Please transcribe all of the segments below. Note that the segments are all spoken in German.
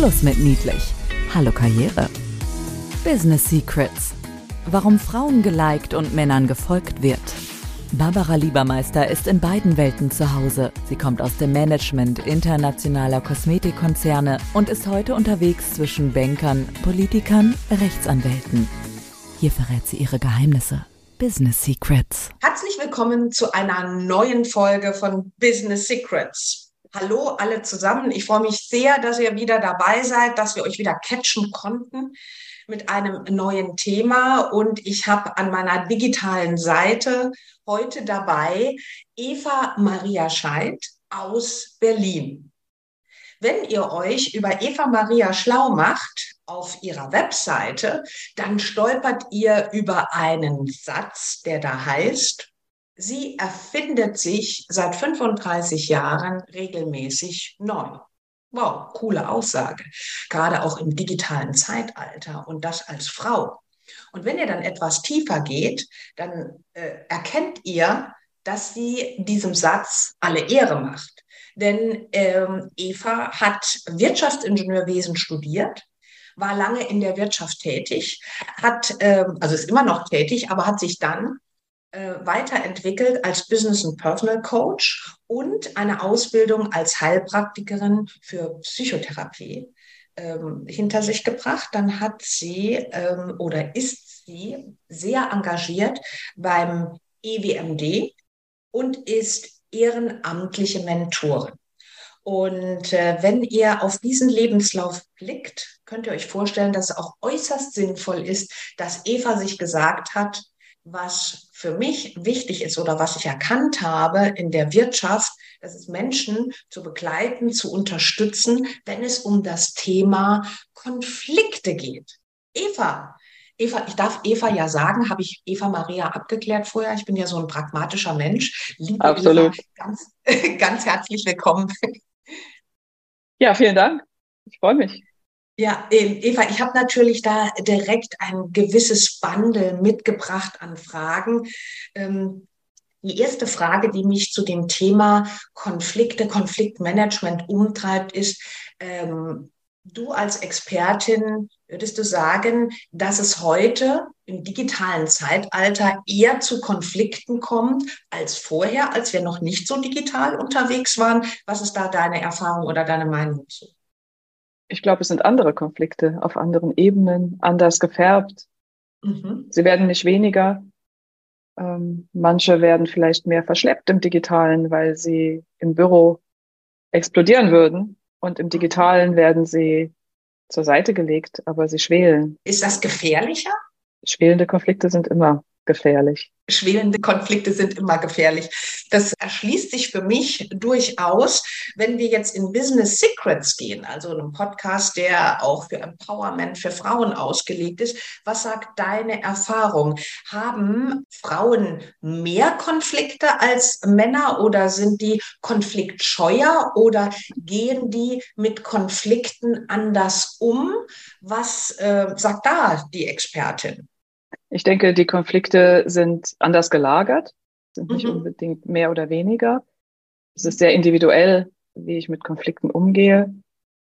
Schluss mit niedlich. Hallo Karriere. Business Secrets. Warum Frauen geliked und Männern gefolgt wird. Barbara Liebermeister ist in beiden Welten zu Hause. Sie kommt aus dem Management internationaler Kosmetikkonzerne und ist heute unterwegs zwischen Bankern, Politikern, Rechtsanwälten. Hier verrät sie ihre Geheimnisse. Business Secrets. Herzlich willkommen zu einer neuen Folge von Business Secrets. Hallo alle zusammen. Ich freue mich sehr, dass ihr wieder dabei seid, dass wir euch wieder catchen konnten mit einem neuen Thema. Und ich habe an meiner digitalen Seite heute dabei Eva Maria Scheidt aus Berlin. Wenn ihr euch über Eva Maria schlau macht, auf ihrer Webseite, dann stolpert ihr über einen Satz, der da heißt, sie erfindet sich seit 35 Jahren regelmäßig neu. Wow, coole Aussage. Gerade auch im digitalen Zeitalter und das als Frau. Und wenn ihr dann etwas tiefer geht, dann äh, erkennt ihr, dass sie diesem Satz alle Ehre macht. Denn ähm, Eva hat Wirtschaftsingenieurwesen studiert, war lange in der Wirtschaft tätig, hat, ähm, also ist immer noch tätig, aber hat sich dann äh, weiterentwickelt als Business and Personal Coach und eine Ausbildung als Heilpraktikerin für Psychotherapie ähm, hinter sich gebracht. Dann hat sie ähm, oder ist sie sehr engagiert beim EWMD und ist ehrenamtliche Mentorin. Und äh, wenn ihr auf diesen Lebenslauf blickt, könnt ihr euch vorstellen, dass es auch äußerst sinnvoll ist, dass Eva sich gesagt hat, was für mich wichtig ist oder was ich erkannt habe in der Wirtschaft, das ist Menschen zu begleiten, zu unterstützen, wenn es um das Thema Konflikte geht. Eva, Eva, ich darf Eva ja sagen, habe ich Eva Maria abgeklärt vorher. Ich bin ja so ein pragmatischer Mensch. Liebe Absolut. Eva, ganz, ganz herzlich willkommen. Ja, vielen Dank. Ich freue mich. Ja, ähm, Eva, ich habe natürlich da direkt ein gewisses Bundle mitgebracht an Fragen. Ähm, die erste Frage, die mich zu dem Thema Konflikte, Konfliktmanagement umtreibt, ist, ähm, du als Expertin, würdest du sagen, dass es heute im digitalen Zeitalter eher zu Konflikten kommt als vorher, als wir noch nicht so digital unterwegs waren? Was ist da deine Erfahrung oder deine Meinung zu? Ich glaube, es sind andere Konflikte auf anderen Ebenen, anders gefärbt. Mhm. Sie werden nicht weniger. Ähm, manche werden vielleicht mehr verschleppt im digitalen, weil sie im Büro explodieren würden. Und im digitalen werden sie zur Seite gelegt, aber sie schwelen. Ist das gefährlicher? Schwelende Konflikte sind immer gefährlich. Schwelende Konflikte sind immer gefährlich. Das erschließt sich für mich durchaus, wenn wir jetzt in Business Secrets gehen, also einem Podcast, der auch für Empowerment für Frauen ausgelegt ist. Was sagt deine Erfahrung? Haben Frauen mehr Konflikte als Männer oder sind die konfliktscheuer oder gehen die mit Konflikten anders um? Was äh, sagt da die Expertin? Ich denke, die Konflikte sind anders gelagert, sind nicht mhm. unbedingt mehr oder weniger. Es ist sehr individuell, wie ich mit Konflikten umgehe,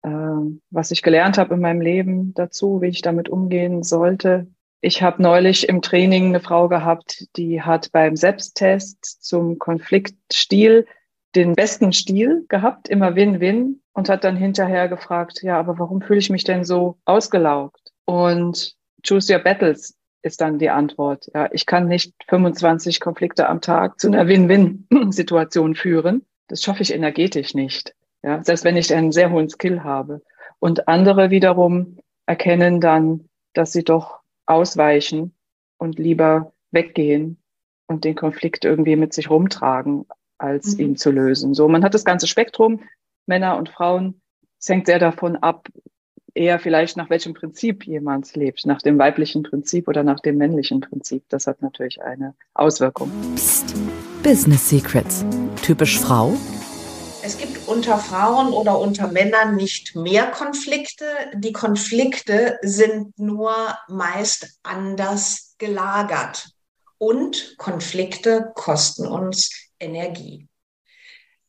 ähm, was ich gelernt habe in meinem Leben dazu, wie ich damit umgehen sollte. Ich habe neulich im Training eine Frau gehabt, die hat beim Selbsttest zum Konfliktstil den besten Stil gehabt, immer Win-Win und hat dann hinterher gefragt, ja, aber warum fühle ich mich denn so ausgelaugt? Und Choose Your Battles ist dann die Antwort. Ja, ich kann nicht 25 Konflikte am Tag zu einer Win-Win-Situation führen. Das schaffe ich energetisch nicht. Ja, selbst wenn ich einen sehr hohen Skill habe. Und andere wiederum erkennen dann, dass sie doch ausweichen und lieber weggehen und den Konflikt irgendwie mit sich rumtragen, als mhm. ihn zu lösen. So, man hat das ganze Spektrum, Männer und Frauen. Es hängt sehr davon ab, eher vielleicht nach welchem Prinzip jemand lebt, nach dem weiblichen Prinzip oder nach dem männlichen Prinzip. Das hat natürlich eine Auswirkung. Psst. Business Secrets. Typisch Frau? Es gibt unter Frauen oder unter Männern nicht mehr Konflikte. Die Konflikte sind nur meist anders gelagert. Und Konflikte kosten uns Energie.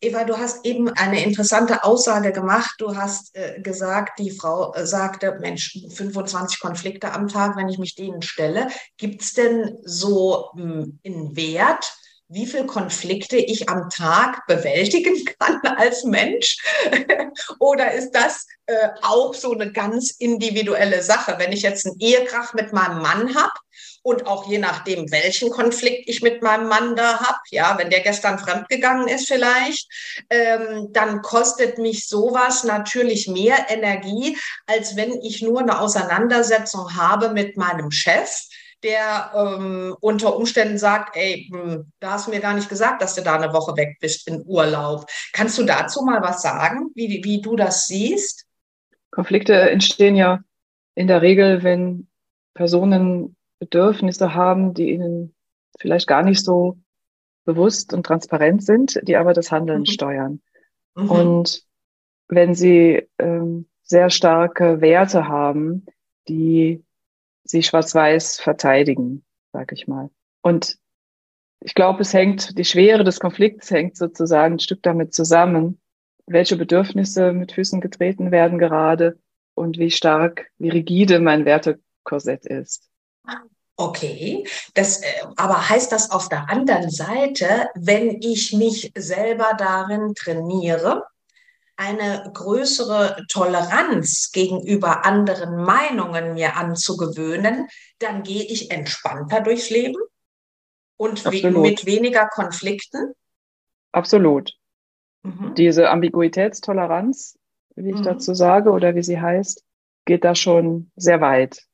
Eva, du hast eben eine interessante Aussage gemacht. Du hast äh, gesagt, die Frau äh, sagte, Mensch, 25 Konflikte am Tag, wenn ich mich denen stelle. Gibt es denn so hm, einen Wert, wie viele Konflikte ich am Tag bewältigen kann als Mensch? Oder ist das äh, auch so eine ganz individuelle Sache? Wenn ich jetzt einen Ehekrach mit meinem Mann habe und auch je nachdem, welchen Konflikt ich mit meinem Mann da habe, ja, wenn der gestern fremdgegangen ist vielleicht, ähm, dann kostet mich sowas natürlich mehr Energie, als wenn ich nur eine Auseinandersetzung habe mit meinem Chef der ähm, unter Umständen sagt, ey, hm, da hast du mir gar nicht gesagt, dass du da eine Woche weg bist in Urlaub. Kannst du dazu mal was sagen, wie, wie du das siehst? Konflikte entstehen ja in der Regel, wenn Personen Bedürfnisse haben, die ihnen vielleicht gar nicht so bewusst und transparent sind, die aber das Handeln mhm. steuern. Mhm. Und wenn sie ähm, sehr starke Werte haben, die sie schwarz-weiß verteidigen, sag ich mal. Und ich glaube, es hängt, die Schwere des Konflikts hängt sozusagen ein Stück damit zusammen, welche Bedürfnisse mit Füßen getreten werden gerade und wie stark, wie rigide mein Wertekorsett ist. Okay, das, äh, aber heißt das auf der anderen Seite, wenn ich mich selber darin trainiere, eine größere Toleranz gegenüber anderen Meinungen mir anzugewöhnen, dann gehe ich entspannter durchs Leben und mit weniger Konflikten? Absolut. Mhm. Diese Ambiguitätstoleranz, wie ich mhm. dazu sage oder wie sie heißt, geht da schon sehr weit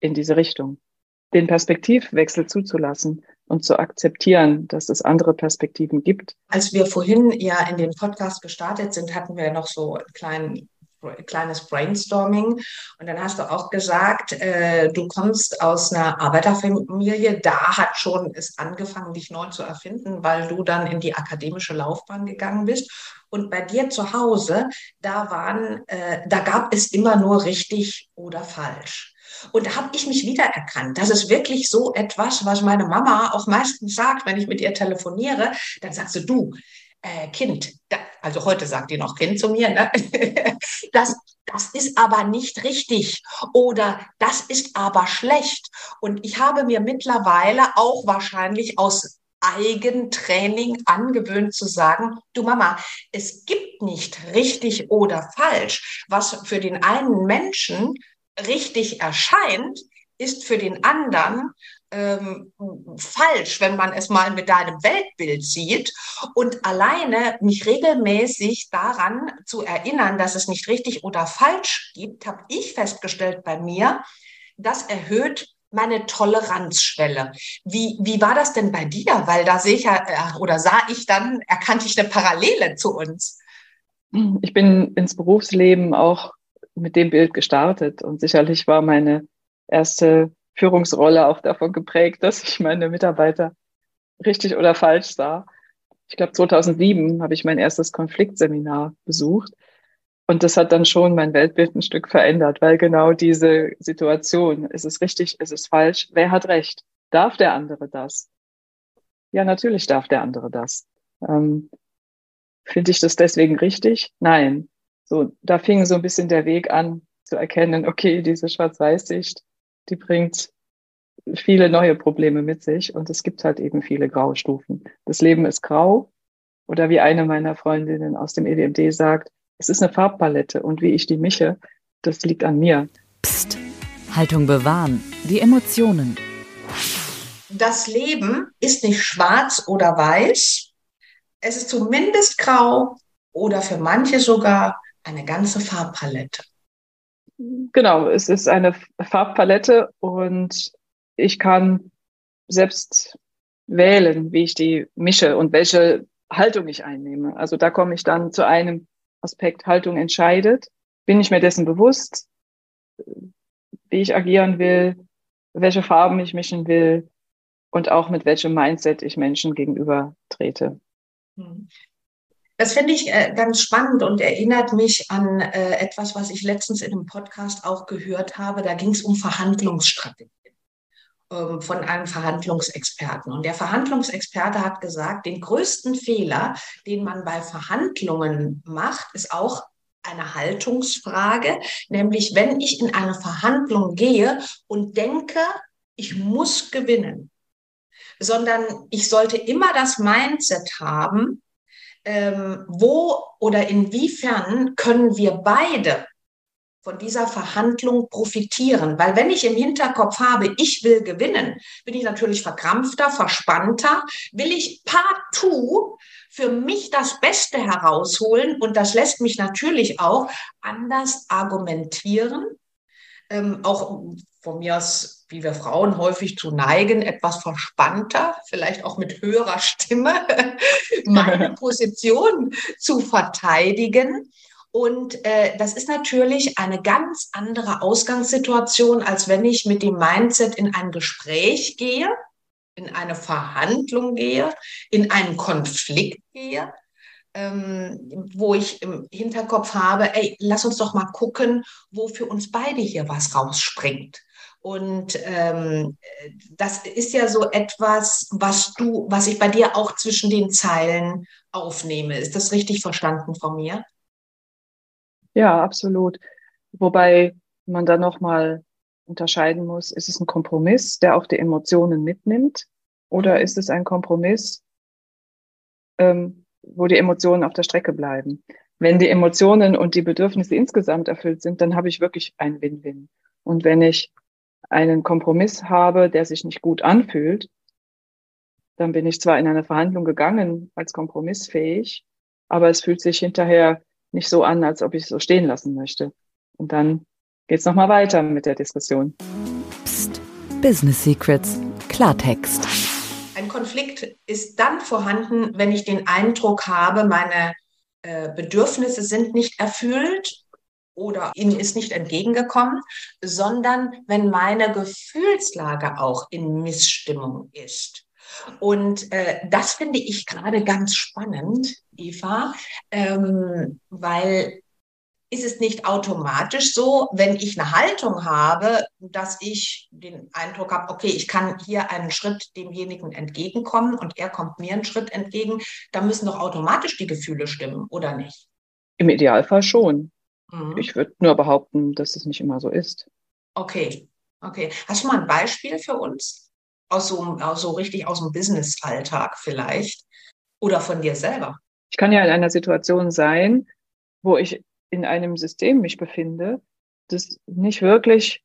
in diese Richtung. Den Perspektivwechsel zuzulassen und zu akzeptieren, dass es andere Perspektiven gibt. Als wir vorhin ja in den Podcast gestartet sind, hatten wir noch so ein kleinen kleines Brainstorming. Und dann hast du auch gesagt, äh, du kommst aus einer Arbeiterfamilie. Da hat schon es angefangen, dich neu zu erfinden, weil du dann in die akademische Laufbahn gegangen bist. Und bei dir zu Hause, da waren, äh, da gab es immer nur richtig oder falsch. Und da habe ich mich wiedererkannt. Das ist wirklich so etwas, was meine Mama auch meistens sagt, wenn ich mit ihr telefoniere. Dann sagst du, du, äh, Kind, da, also heute sagt die noch Kind zu mir, ne? das, das ist aber nicht richtig oder das ist aber schlecht. Und ich habe mir mittlerweile auch wahrscheinlich aus Eigentraining angewöhnt zu sagen, du Mama, es gibt nicht richtig oder falsch. Was für den einen Menschen richtig erscheint, ist für den anderen ähm, falsch, wenn man es mal mit deinem Weltbild sieht. Und alleine mich regelmäßig daran zu erinnern, dass es nicht richtig oder falsch gibt, habe ich festgestellt bei mir, das erhöht meine Toleranzschwelle. Wie, wie war das denn bei dir? Weil da sehe ich ja, äh, oder sah ich dann, erkannte ich eine Parallele zu uns. Ich bin ins Berufsleben auch mit dem Bild gestartet. Und sicherlich war meine erste Führungsrolle auch davon geprägt, dass ich meine Mitarbeiter richtig oder falsch sah. Ich glaube, 2007 habe ich mein erstes Konfliktseminar besucht. Und das hat dann schon mein Weltbild ein Stück verändert, weil genau diese Situation, ist es richtig, ist es falsch, wer hat recht? Darf der andere das? Ja, natürlich darf der andere das. Ähm, Finde ich das deswegen richtig? Nein. So, da fing so ein bisschen der Weg an zu erkennen, okay, diese Schwarz-Weiß-Sicht, die bringt viele neue Probleme mit sich und es gibt halt eben viele graue Stufen. Das Leben ist grau oder wie eine meiner Freundinnen aus dem EWMD sagt, es ist eine Farbpalette und wie ich die mische, das liegt an mir. Psst, Haltung bewahren, die Emotionen. Das Leben ist nicht schwarz oder weiß, es ist zumindest grau oder für manche sogar eine ganze Farbpalette. Genau, es ist eine Farbpalette und ich kann selbst wählen, wie ich die mische und welche Haltung ich einnehme. Also da komme ich dann zu einem Aspekt, Haltung entscheidet. Bin ich mir dessen bewusst, wie ich agieren will, welche Farben ich mischen will und auch mit welchem Mindset ich Menschen gegenüber trete. Das finde ich äh, ganz spannend und erinnert mich an äh, etwas, was ich letztens in einem Podcast auch gehört habe. Da ging es um Verhandlungsstrategien. ähm, von einem Verhandlungsexperten. Und der Verhandlungsexperte hat gesagt, den größten Fehler, den man bei Verhandlungen macht, ist auch eine Haltungsfrage, nämlich wenn ich in eine Verhandlung gehe und denke, ich muss gewinnen, sondern ich sollte immer das Mindset haben, ähm, wo oder inwiefern können wir beide von dieser Verhandlung profitieren. Weil wenn ich im Hinterkopf habe, ich will gewinnen, bin ich natürlich verkrampfter, verspannter, will ich partout für mich das Beste herausholen und das lässt mich natürlich auch anders argumentieren, ähm, auch von mir aus, wie wir Frauen häufig zu neigen, etwas verspannter, vielleicht auch mit höherer Stimme, meine Position zu verteidigen. Und äh, das ist natürlich eine ganz andere Ausgangssituation, als wenn ich mit dem Mindset in ein Gespräch gehe, in eine Verhandlung gehe, in einen Konflikt gehe, ähm, wo ich im Hinterkopf habe, ey, lass uns doch mal gucken, wo für uns beide hier was rausspringt. Und ähm, das ist ja so etwas, was du, was ich bei dir auch zwischen den Zeilen aufnehme. Ist das richtig verstanden von mir? Ja, absolut. Wobei man da nochmal unterscheiden muss, ist es ein Kompromiss, der auch die Emotionen mitnimmt, oder mhm. ist es ein Kompromiss, ähm, wo die Emotionen auf der Strecke bleiben? Wenn die Emotionen und die Bedürfnisse insgesamt erfüllt sind, dann habe ich wirklich ein Win-Win. Und wenn ich einen Kompromiss habe, der sich nicht gut anfühlt, dann bin ich zwar in eine Verhandlung gegangen als kompromissfähig, aber es fühlt sich hinterher nicht so an, als ob ich es so stehen lassen möchte. Und dann geht's noch mal weiter mit der Diskussion. Psst. Business Secrets. Klartext. Konflikt ist dann vorhanden, wenn ich den Eindruck habe, meine äh, Bedürfnisse sind nicht erfüllt oder ihnen ist nicht entgegengekommen, sondern wenn meine Gefühlslage auch in Missstimmung ist. Und äh, das finde ich gerade ganz spannend, Eva, ähm, weil ist es nicht automatisch so, wenn ich eine Haltung habe, dass ich den Eindruck habe, okay, ich kann hier einen Schritt demjenigen entgegenkommen und er kommt mir einen Schritt entgegen, da müssen doch automatisch die Gefühle stimmen, oder nicht? Im Idealfall schon. Mhm. Ich würde nur behaupten, dass es nicht immer so ist. Okay, okay. Hast du mal ein Beispiel für uns? aus so, aus so richtig aus dem Business-Alltag vielleicht oder von dir selber? Ich kann ja in einer Situation sein, wo ich in einem System mich befinde, das nicht wirklich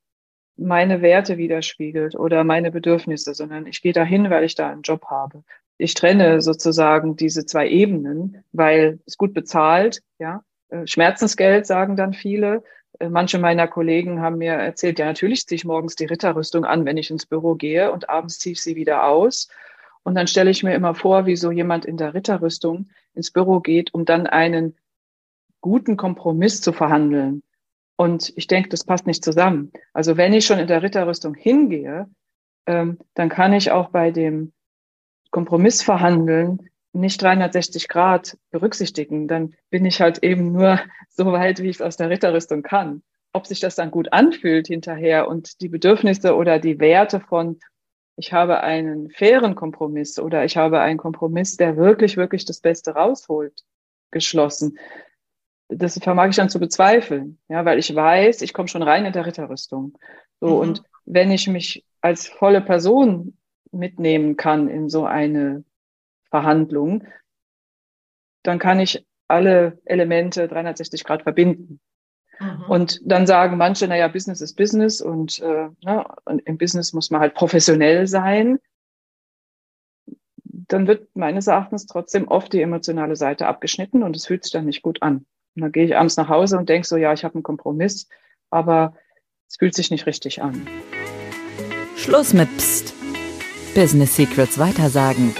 meine Werte widerspiegelt oder meine Bedürfnisse, sondern ich gehe dahin, weil ich da einen Job habe. Ich trenne sozusagen diese zwei Ebenen, weil es gut bezahlt, ja. Äh, Schmerzensgeld sagen dann viele, äh, manche meiner Kollegen haben mir erzählt, ja, natürlich ziehe ich morgens die Ritterrüstung an, wenn ich ins Büro gehe und abends ziehe ich sie wieder aus. Und dann stelle ich mir immer vor, wie so jemand in der Ritterrüstung ins Büro geht, um dann einen guten Kompromiss zu verhandeln. Und ich denke, das passt nicht zusammen. Also wenn ich schon in der Ritterrüstung hingehe, ähm, dann kann ich auch bei dem Kompromiss verhandeln nicht 360 Grad berücksichtigen, dann bin ich halt eben nur so weit, wie ich es aus der Ritterrüstung kann. Ob sich das dann gut anfühlt hinterher und die Bedürfnisse oder die Werte von, ich habe einen fairen Kompromiss oder ich habe einen Kompromiss, der wirklich, wirklich das Beste rausholt, geschlossen. Das vermag ich dann zu bezweifeln, ja, weil ich weiß, ich komme schon rein in der Ritterrüstung. So, mhm. und wenn ich mich als volle Person mitnehmen kann in so eine Verhandlung, dann kann ich alle Elemente 360 Grad verbinden. Mhm. Und dann sagen manche, naja, Business ist Business und, äh, ne, und im Business muss man halt professionell sein. Dann wird meines Erachtens trotzdem oft die emotionale Seite abgeschnitten und es fühlt sich dann nicht gut an. Und dann gehe ich abends nach Hause und denke so, ja, ich habe einen Kompromiss, aber es fühlt sich nicht richtig an. Schluss mit Psst. Business Secrets weitersagen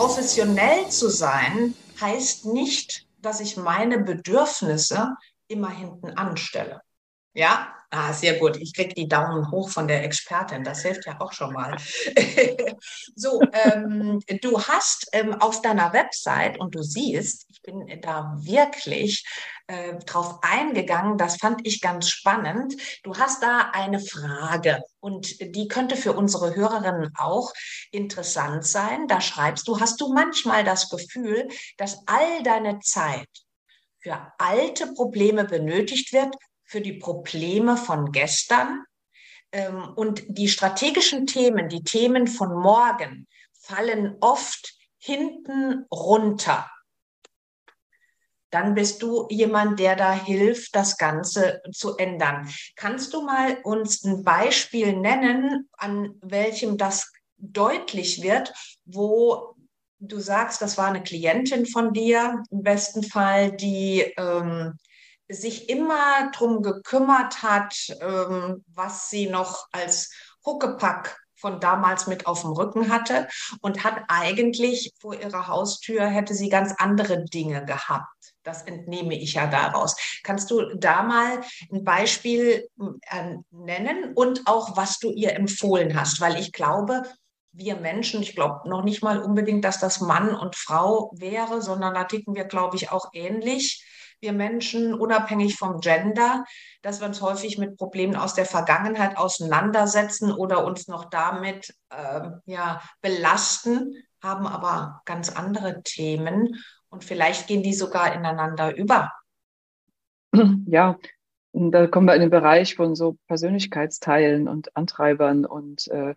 professionell zu sein heißt nicht, dass ich meine Bedürfnisse immer hinten anstelle. Ja, ah, sehr gut. Ich kriege die Daumen hoch von der Expertin. Das hilft ja auch schon mal. so, ähm, du hast ähm, auf deiner Website und du siehst, ich bin da wirklich äh, drauf eingegangen. Das fand ich ganz spannend. Du hast da eine Frage und die könnte für unsere Hörerinnen auch interessant sein. Da schreibst du, hast du manchmal das Gefühl, dass all deine Zeit für alte Probleme benötigt wird, für die Probleme von gestern. Ähm, und die strategischen Themen, die Themen von morgen, fallen oft hinten runter. Dann bist du jemand, der da hilft, das Ganze zu ändern. Kannst du mal uns ein Beispiel nennen, an welchem das deutlich wird, wo du sagst, das war eine Klientin von dir, im besten Fall, die ähm, sich immer darum gekümmert hat, ähm, was sie noch als Huckepack von damals mit auf dem Rücken hatte und hat eigentlich vor ihrer Haustür hätte sie ganz andere Dinge gehabt. Das entnehme ich ja daraus. Kannst du da mal ein Beispiel äh, nennen und auch was du ihr empfohlen hast? Weil ich glaube, wir Menschen, ich glaube noch nicht mal unbedingt, dass das Mann und Frau wäre, sondern da ticken wir, glaube ich, auch ähnlich wir Menschen, unabhängig vom Gender, dass wir uns häufig mit Problemen aus der Vergangenheit auseinandersetzen oder uns noch damit äh, ja, belasten, haben aber ganz andere Themen und vielleicht gehen die sogar ineinander über. Ja, da kommen wir in den Bereich von so Persönlichkeitsteilen und Antreibern und äh,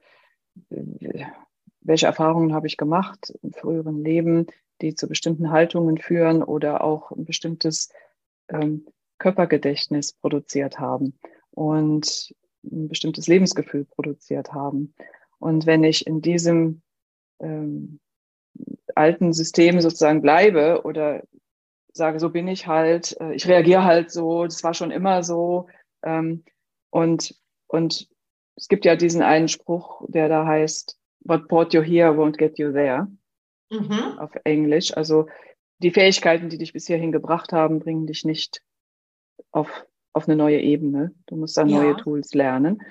welche Erfahrungen habe ich gemacht im früheren Leben, die zu bestimmten Haltungen führen oder auch ein bestimmtes ähm, Körpergedächtnis produziert haben und ein bestimmtes Lebensgefühl produziert haben. Und wenn ich in diesem ähm, alten System sozusagen bleibe oder sage, so bin ich halt, äh, ich reagiere halt so, das war schon immer so. Ähm, und, und es gibt ja diesen einen Spruch, der da heißt, What brought you here won't get you there mhm. auf Englisch. Also die Fähigkeiten, die dich bis hierhin gebracht haben, bringen dich nicht auf, auf eine neue Ebene. Du musst dann ja. neue Tools lernen.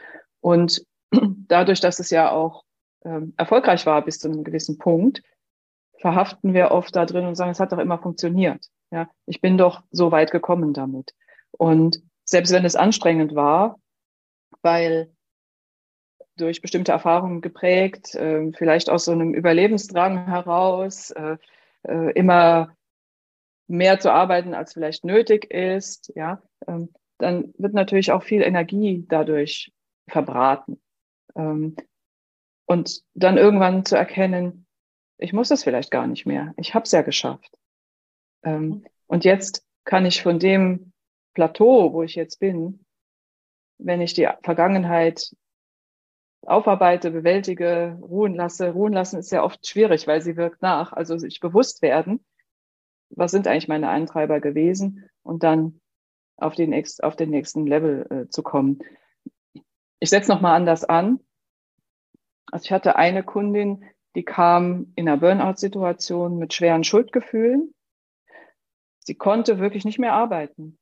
Und dadurch, dass es ja auch ähm, erfolgreich war bis zu einem gewissen Punkt, verhaften wir oft da drin und sagen, es hat doch immer funktioniert. Ja, ich bin doch so weit gekommen damit. Und selbst wenn es anstrengend war, weil durch bestimmte Erfahrungen geprägt, äh, vielleicht aus so einem Überlebensdrang heraus, äh, äh, immer mehr zu arbeiten, als vielleicht nötig ist, ja, ähm, dann wird natürlich auch viel Energie dadurch verbraten. Ähm, und dann irgendwann zu erkennen, ich muss das vielleicht gar nicht mehr. Ich habe es ja geschafft. Ähm, mhm. und jetzt kann ich von dem Plateau, wo ich jetzt bin, wenn ich die Vergangenheit aufarbeite, bewältige, ruhen lasse. Ruhen lassen ist ja oft schwierig, weil sie wirkt nach. Also sich bewusst werden, was sind eigentlich meine Eintreiber gewesen und dann auf den, auf den nächsten Level äh, zu kommen. Ich setze nochmal anders an. Also ich hatte eine Kundin, die kam in einer Burnout-Situation mit schweren Schuldgefühlen. Sie konnte wirklich nicht mehr arbeiten,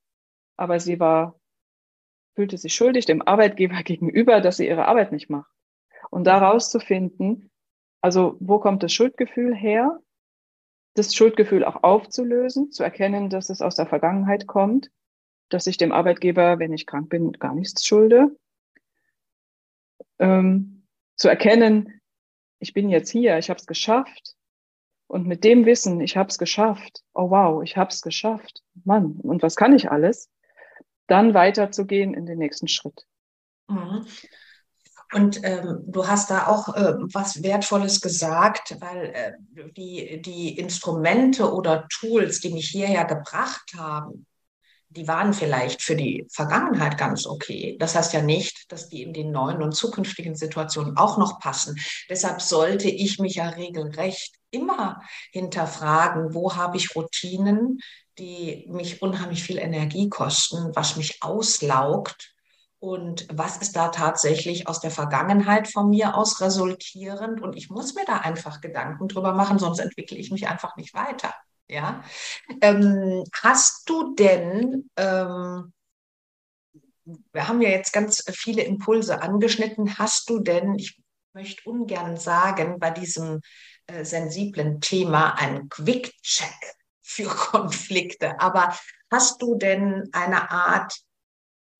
aber sie war fühlte sich schuldig dem Arbeitgeber gegenüber, dass sie ihre Arbeit nicht macht. Und daraus zu finden, also wo kommt das Schuldgefühl her? Das Schuldgefühl auch aufzulösen, zu erkennen, dass es aus der Vergangenheit kommt, dass ich dem Arbeitgeber, wenn ich krank bin, gar nichts schulde. Ähm, zu erkennen, ich bin jetzt hier, ich habe es geschafft. Und mit dem Wissen, ich habe es geschafft, oh wow, ich habe es geschafft, Mann, und was kann ich alles? dann weiterzugehen in den nächsten Schritt. Mhm. Und ähm, du hast da auch äh, was Wertvolles gesagt, weil äh, die, die Instrumente oder Tools, die mich hierher gebracht haben, die waren vielleicht für die Vergangenheit ganz okay. Das heißt ja nicht, dass die in den neuen und zukünftigen Situationen auch noch passen. Deshalb sollte ich mich ja regelrecht immer hinterfragen, wo habe ich Routinen, die mich unheimlich viel Energie kosten, was mich auslaugt und was ist da tatsächlich aus der Vergangenheit von mir aus resultierend. Und ich muss mir da einfach Gedanken drüber machen, sonst entwickle ich mich einfach nicht weiter. Ja, ähm, hast du denn ähm, wir haben ja jetzt ganz viele Impulse angeschnitten. Hast du denn, ich möchte ungern sagen, bei diesem äh, sensiblen Thema einen Quick-Check für Konflikte, aber hast du denn eine Art,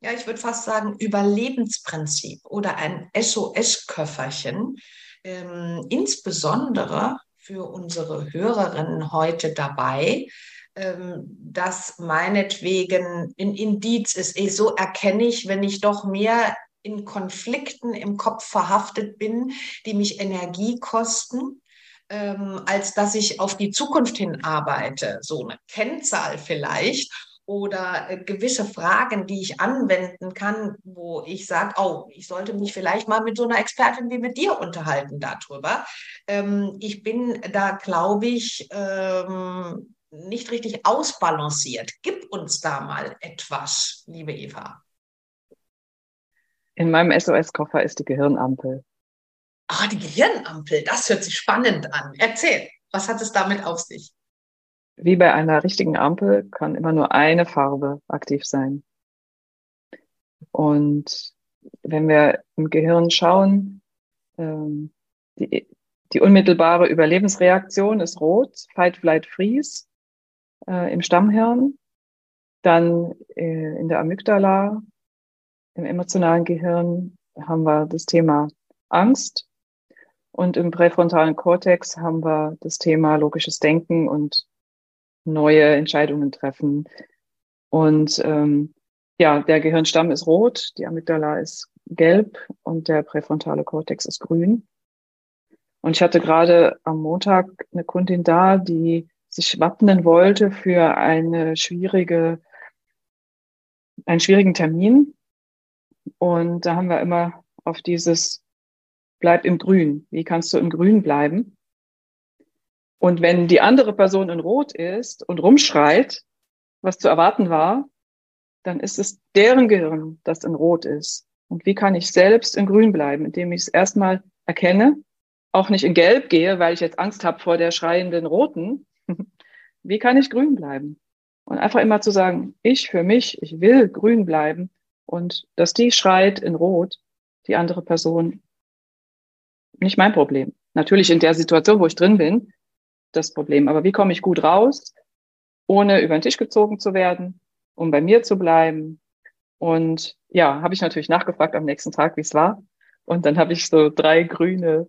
ja, ich würde fast sagen, Überlebensprinzip oder ein SOS-Köfferchen, ähm, insbesondere für unsere Hörerinnen heute dabei, ähm, das meinetwegen ein Indiz ist. Eh, so erkenne ich, wenn ich doch mehr in Konflikten im Kopf verhaftet bin, die mich Energie kosten, ähm, als dass ich auf die Zukunft hin arbeite. So eine Kennzahl vielleicht oder äh, gewisse Fragen, die ich anwenden kann, wo ich sage, oh, ich sollte mich vielleicht mal mit so einer Expertin wie mit dir unterhalten darüber. Ähm, ich bin da, glaube ich, ähm, nicht richtig ausbalanciert. Gib uns da mal etwas, liebe Eva. In meinem SOS-Koffer ist die Gehirnampel. Ah, die Gehirnampel, das hört sich spannend an. Erzähl, was hat es damit auf sich? Wie bei einer richtigen Ampel kann immer nur eine Farbe aktiv sein. Und wenn wir im Gehirn schauen, ähm, die, die unmittelbare Überlebensreaktion ist rot, Fight, Flight, Freeze äh, im Stammhirn, dann äh, in der Amygdala, im emotionalen Gehirn haben wir das Thema Angst und im präfrontalen Kortex haben wir das Thema logisches Denken und neue Entscheidungen treffen. Und ähm, ja, der Gehirnstamm ist rot, die Amygdala ist gelb und der präfrontale Kortex ist grün. Und ich hatte gerade am Montag eine Kundin da, die sich wappnen wollte für eine schwierige, einen schwierigen Termin. Und da haben wir immer auf dieses Bleib im Grün. Wie kannst du im Grün bleiben? Und wenn die andere Person in Rot ist und rumschreit, was zu erwarten war, dann ist es deren Gehirn, das in Rot ist. Und wie kann ich selbst in Grün bleiben, indem ich es erstmal erkenne, auch nicht in Gelb gehe, weil ich jetzt Angst habe vor der schreienden Roten, wie kann ich grün bleiben? Und einfach immer zu sagen, ich für mich, ich will grün bleiben und dass die schreit in rot, die andere Person, nicht mein Problem. Natürlich in der Situation, wo ich drin bin, das Problem. Aber wie komme ich gut raus, ohne über den Tisch gezogen zu werden, um bei mir zu bleiben? Und ja, habe ich natürlich nachgefragt am nächsten Tag, wie es war. Und dann habe ich so drei grüne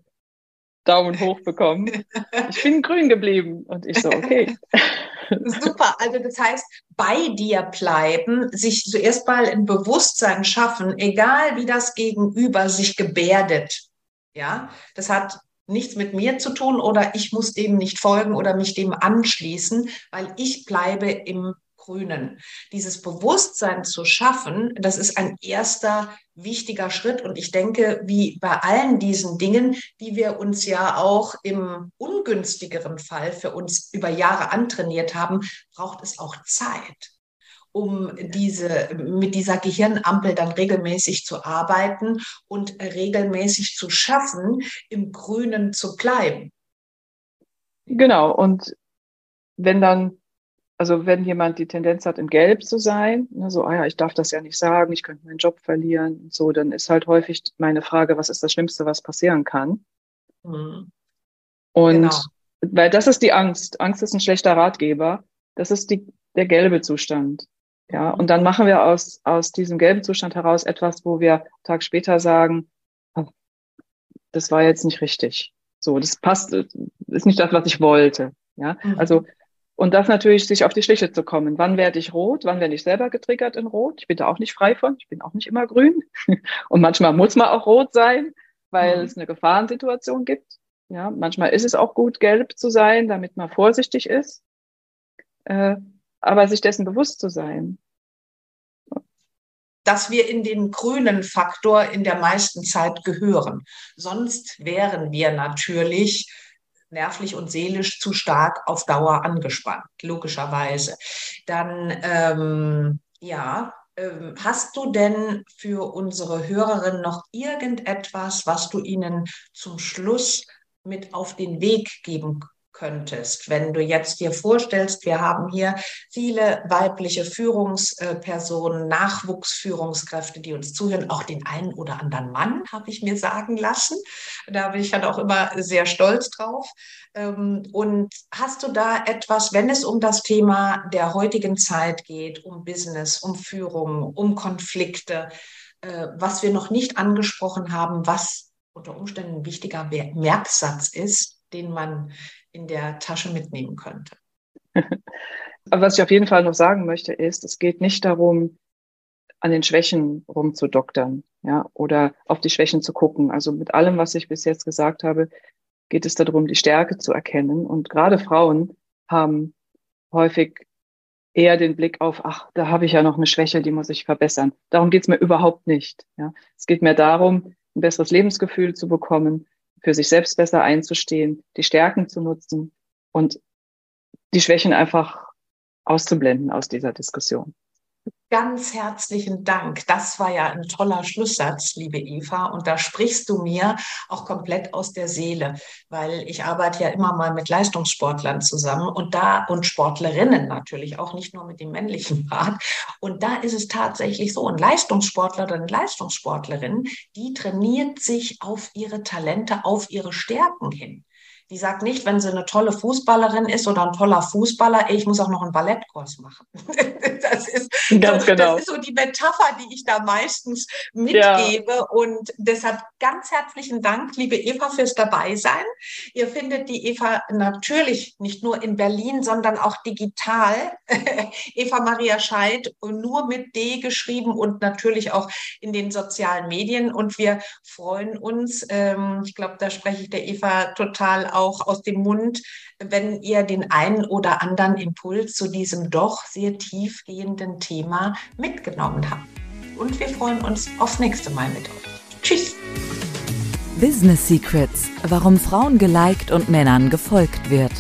Daumen hoch bekommen. Ich bin grün geblieben. Und ich so, okay. Super. Also das heißt, bei dir bleiben, sich zuerst mal ein Bewusstsein schaffen, egal wie das Gegenüber sich gebärdet. Ja, das hat nichts mit mir zu tun oder ich muss dem nicht folgen oder mich dem anschließen, weil ich bleibe im Grünen. Dieses Bewusstsein zu schaffen, das ist ein erster wichtiger Schritt. Und ich denke, wie bei allen diesen Dingen, die wir uns ja auch im ungünstigeren Fall für uns über Jahre antrainiert haben, braucht es auch Zeit um diese, mit dieser Gehirnampel dann regelmäßig zu arbeiten und regelmäßig zu schaffen, im Grünen zu bleiben. Genau. Und wenn dann also wenn jemand die Tendenz hat, in Gelb zu sein, ne, so, ah ja, ich darf das ja nicht sagen, ich könnte meinen Job verlieren, so, dann ist halt häufig meine Frage, was ist das Schlimmste, was passieren kann? Mhm. Und genau. weil das ist die Angst. Angst ist ein schlechter Ratgeber. Das ist die, der gelbe Zustand. Ja, und dann machen wir aus, aus diesem gelben Zustand heraus etwas, wo wir Tag später sagen, oh, das war jetzt nicht richtig. So, das passt, ist nicht das, was ich wollte. Ja, mhm. also und das natürlich, sich auf die Schliche zu kommen. Wann werde ich rot? Wann werde ich selber getriggert in rot? Ich bin da auch nicht frei von. Ich bin auch nicht immer grün. Und manchmal muss man auch rot sein, weil mhm. es eine Gefahrensituation gibt. Ja, manchmal ist es auch gut, gelb zu sein, damit man vorsichtig ist. Äh, aber sich dessen bewusst zu sein. Dass wir in den grünen Faktor in der meisten Zeit gehören. Sonst wären wir natürlich nervlich und seelisch zu stark auf Dauer angespannt, logischerweise. Dann, ähm, ja, ähm, hast du denn für unsere Hörerinnen noch irgendetwas, was du ihnen zum Schluss mit auf den Weg geben könntest, wenn du jetzt dir vorstellst, wir haben hier viele weibliche Führungspersonen, Nachwuchsführungskräfte, die uns zuhören, auch den einen oder anderen Mann, habe ich mir sagen lassen. Da bin ich halt auch immer sehr stolz drauf. Ähm, und hast du da etwas, wenn es um das Thema der heutigen Zeit geht, um Business, um Führung, um Konflikte, äh, was wir noch nicht angesprochen haben, was unter Umständen ein wichtiger Merksatz ist, den man in der Tasche mitnehmen könnte. Aber was ich auf jeden Fall noch sagen möchte, ist, es geht nicht darum, an den Schwächen rumzudoktern, ja, oder auf die Schwächen zu gucken. Also mit allem, was ich bis jetzt gesagt habe, geht es darum, die Stärke zu erkennen. Und gerade Frauen haben häufig eher den Blick auf, ach, da habe ich ja noch eine Schwäche, die muss ich verbessern. Darum geht es mir überhaupt nicht. Ja. Es geht mir darum, ein besseres Lebensgefühl zu bekommen, für sich selbst besser einzustehen, die Stärken zu nutzen und die Schwächen einfach auszublenden aus dieser Diskussion. Ganz herzlichen Dank. Das war ja ein toller Schlusssatz, liebe Eva. Und da sprichst du mir auch komplett aus der Seele, weil ich arbeite ja immer mal mit Leistungssportlern zusammen und da und Sportlerinnen natürlich auch nicht nur mit dem männlichen Part. Und da ist es tatsächlich so, ein Leistungssportler oder eine Leistungssportlerin, die trainiert sich auf ihre Talente, auf ihre Stärken hin. Die sagt nicht, wenn sie eine tolle Fußballerin ist oder ein toller Fußballer, ey, ich muss auch noch einen Ballettkurs machen. das, ist ganz so, genau. das ist so die Metapher, die ich da meistens mitgebe. Ja. Und deshalb ganz herzlichen Dank, liebe Eva, fürs Dabeisein. Ihr findet die Eva natürlich nicht nur in Berlin, sondern auch digital. Eva Maria Scheid, nur mit D geschrieben und natürlich auch in den sozialen Medien. Und wir freuen uns, ähm, ich glaube, da spreche ich der Eva total auch aus dem Mund, wenn ihr den einen oder anderen Impuls zu diesem doch sehr tiefgehenden Thema mitgenommen habt. Und wir freuen uns auf nächste Mal mit euch. Tschüss. Business Secrets, warum Frauen geliked und Männern gefolgt wird.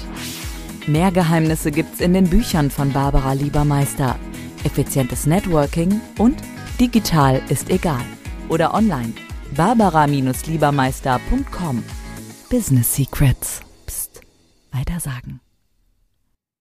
Mehr Geheimnisse gibt's in den Büchern von Barbara Liebermeister. Effizientes Networking und digital ist egal. Oder online barbara-liebermeister.com Business Secrets. Weiter sagen.